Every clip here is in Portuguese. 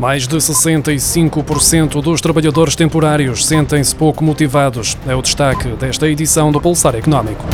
Mais de 65% dos trabalhadores temporários sentem-se pouco motivados. É o destaque desta edição do Pulsar Económico.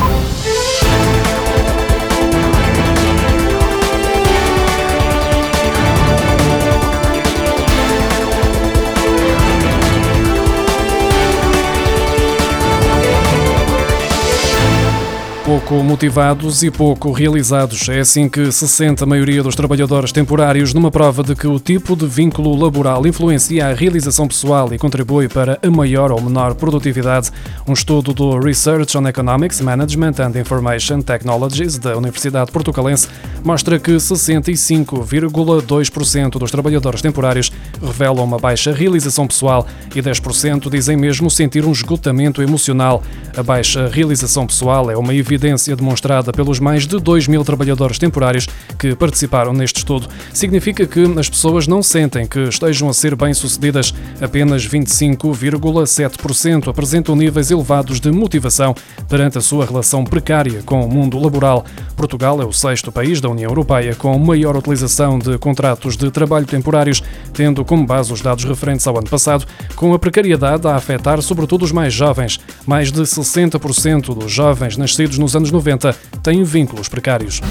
Pouco motivados e pouco realizados. É assim que se sente a maioria dos trabalhadores temporários numa prova de que o tipo de vínculo laboral influencia a realização pessoal e contribui para a maior ou menor produtividade. Um estudo do Research on Economics, Management and Information Technologies da Universidade Portucalense mostra que 65,2% dos trabalhadores temporários revelam uma baixa realização pessoal e 10% dizem mesmo sentir um esgotamento emocional. A baixa realização pessoal é uma evidência evidência demonstrada pelos mais de 2 mil trabalhadores temporários que participaram neste estudo. Significa que as pessoas não sentem que estejam a ser bem-sucedidas. Apenas 25,7% apresentam níveis elevados de motivação perante a sua relação precária com o mundo laboral. Portugal é o sexto país da União Europeia com maior utilização de contratos de trabalho temporários, tendo como base os dados referentes ao ano passado, com a precariedade a afetar sobretudo os mais jovens. Mais de 60% dos jovens nascidos no nos anos 90 têm vínculos precários.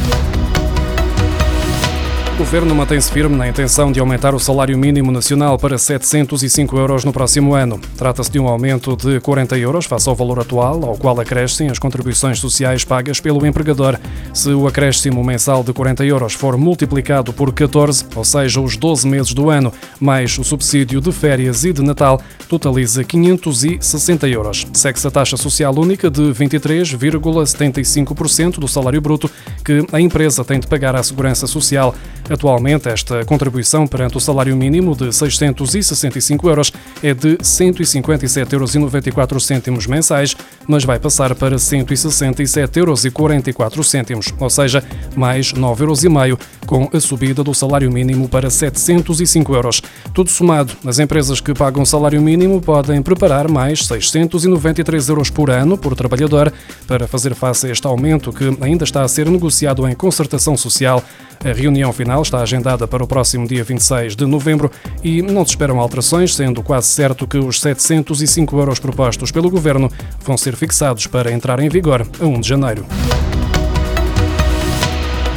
O governo mantém-se firme na intenção de aumentar o salário mínimo nacional para 705 euros no próximo ano. Trata-se de um aumento de 40 euros face ao valor atual, ao qual acrescem as contribuições sociais pagas pelo empregador. Se o acréscimo mensal de 40 euros for multiplicado por 14, ou seja, os 12 meses do ano, mais o subsídio de férias e de Natal, totaliza 560 euros. Segue-se a taxa social única de 23,75% do salário bruto que a empresa tem de pagar à Segurança Social. Atualmente, esta contribuição perante o salário mínimo de 665 euros é de 157,94 euros mensais, mas vai passar para 167,44 euros, ou seja, mais 9,5 euros, com a subida do salário mínimo para 705 euros. Tudo somado, as empresas que pagam salário mínimo podem preparar mais 693 euros por ano por trabalhador para fazer face a este aumento que ainda está a ser negociado em concertação social. A reunião final está agendada para o próximo dia 26 de novembro e não se esperam alterações, sendo quase certo que os 705 euros propostos pelo Governo vão ser fixados para entrar em vigor a 1 de janeiro.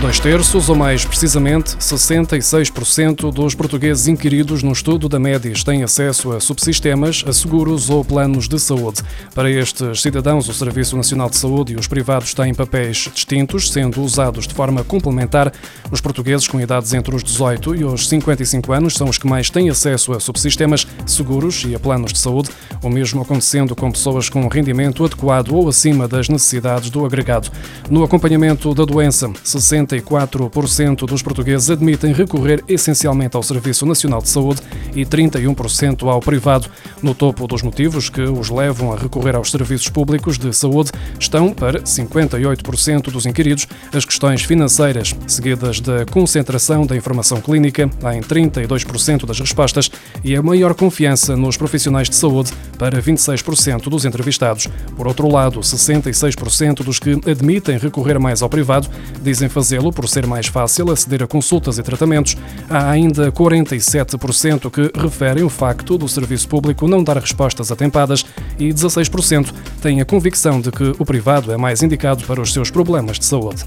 Dois terços, ou mais precisamente, 66% dos portugueses inquiridos no estudo da Médis têm acesso a subsistemas, a seguros ou planos de saúde. Para estes cidadãos, o Serviço Nacional de Saúde e os privados têm papéis distintos, sendo usados de forma complementar. Os portugueses com idades entre os 18 e os 55 anos são os que mais têm acesso a subsistemas, seguros e a planos de saúde, o mesmo acontecendo com pessoas com rendimento adequado ou acima das necessidades do agregado. No acompanhamento da doença, 60 54% dos portugueses admitem recorrer essencialmente ao Serviço Nacional de Saúde e 31% ao privado. No topo dos motivos que os levam a recorrer aos serviços públicos de saúde estão, para 58% dos inquiridos, as questões financeiras, seguidas da concentração da informação clínica, em 32% das respostas, e a maior confiança nos profissionais de saúde, para 26% dos entrevistados. Por outro lado, 66% dos que admitem recorrer mais ao privado dizem fazer por ser mais fácil aceder a consultas e tratamentos. Há ainda 47% que referem o facto do serviço público não dar respostas atempadas e 16% têm a convicção de que o privado é mais indicado para os seus problemas de saúde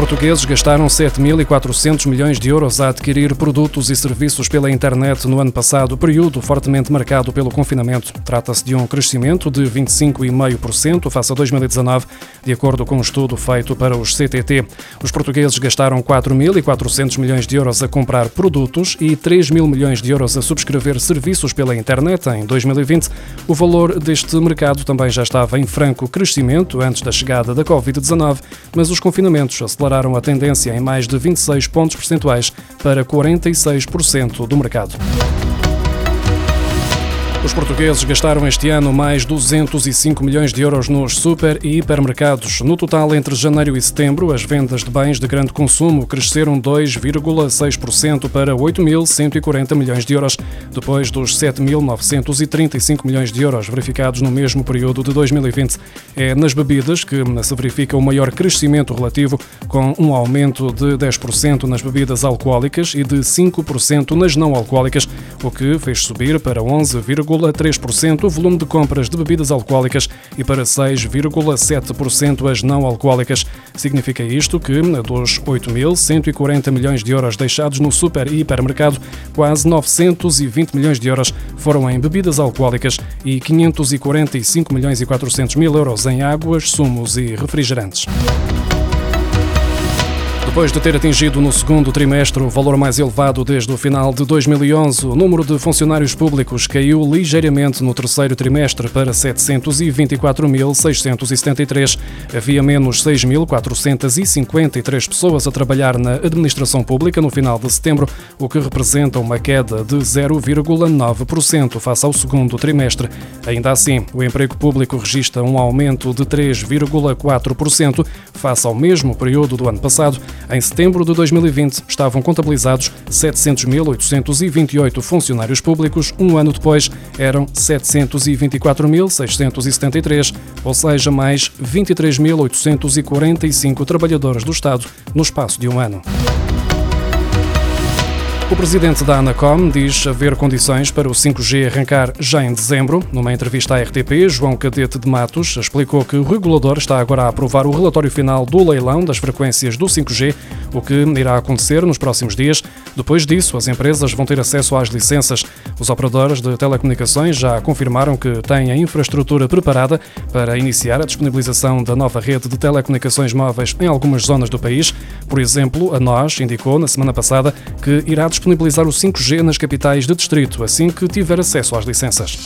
portugueses gastaram 7.400 milhões de euros a adquirir produtos e serviços pela internet no ano passado, período fortemente marcado pelo confinamento. Trata-se de um crescimento de 25,5% face a 2019, de acordo com um estudo feito para os CTT. Os portugueses gastaram 4.400 milhões de euros a comprar produtos e 3 mil milhões de euros a subscrever serviços pela internet em 2020. O valor deste mercado também já estava em franco crescimento antes da chegada da Covid-19, mas os confinamentos aceleraram a tendência em mais de 26 pontos percentuais para 46% do mercado. Os portugueses gastaram este ano mais 205 milhões de euros nos super e hipermercados. No total, entre janeiro e setembro, as vendas de bens de grande consumo cresceram 2,6% para 8.140 milhões de euros, depois dos 7.935 milhões de euros verificados no mesmo período de 2020. É nas bebidas que se verifica o maior crescimento relativo, com um aumento de 10% nas bebidas alcoólicas e de 5% nas não alcoólicas, o que fez subir para 11, 6,3% o volume de compras de bebidas alcoólicas e para 6,7% as não alcoólicas. Significa isto que, dos 8.140 milhões de euros deixados no super e hipermercado, quase 920 milhões de euros foram em bebidas alcoólicas e 545 milhões e 400 mil euros em águas, sumos e refrigerantes. Depois de ter atingido no segundo trimestre o valor mais elevado desde o final de 2011, o número de funcionários públicos caiu ligeiramente no terceiro trimestre para 724.673. Havia menos 6.453 pessoas a trabalhar na administração pública no final de setembro, o que representa uma queda de 0,9% face ao segundo trimestre. Ainda assim, o emprego público registra um aumento de 3,4% face ao mesmo período do ano passado. Em setembro de 2020, estavam contabilizados 700.828 funcionários públicos. Um ano depois, eram 724.673, ou seja, mais 23.845 trabalhadores do Estado no espaço de um ano. O presidente da Anacom diz haver condições para o 5G arrancar já em dezembro. Numa entrevista à RTP, João Cadete de Matos explicou que o regulador está agora a aprovar o relatório final do leilão das frequências do 5G, o que irá acontecer nos próximos dias. Depois disso, as empresas vão ter acesso às licenças. Os operadores de telecomunicações já confirmaram que têm a infraestrutura preparada para iniciar a disponibilização da nova rede de telecomunicações móveis em algumas zonas do país. Por exemplo, a NOS indicou na semana passada que irá disponibilizar o 5G nas capitais de distrito assim que tiver acesso às licenças.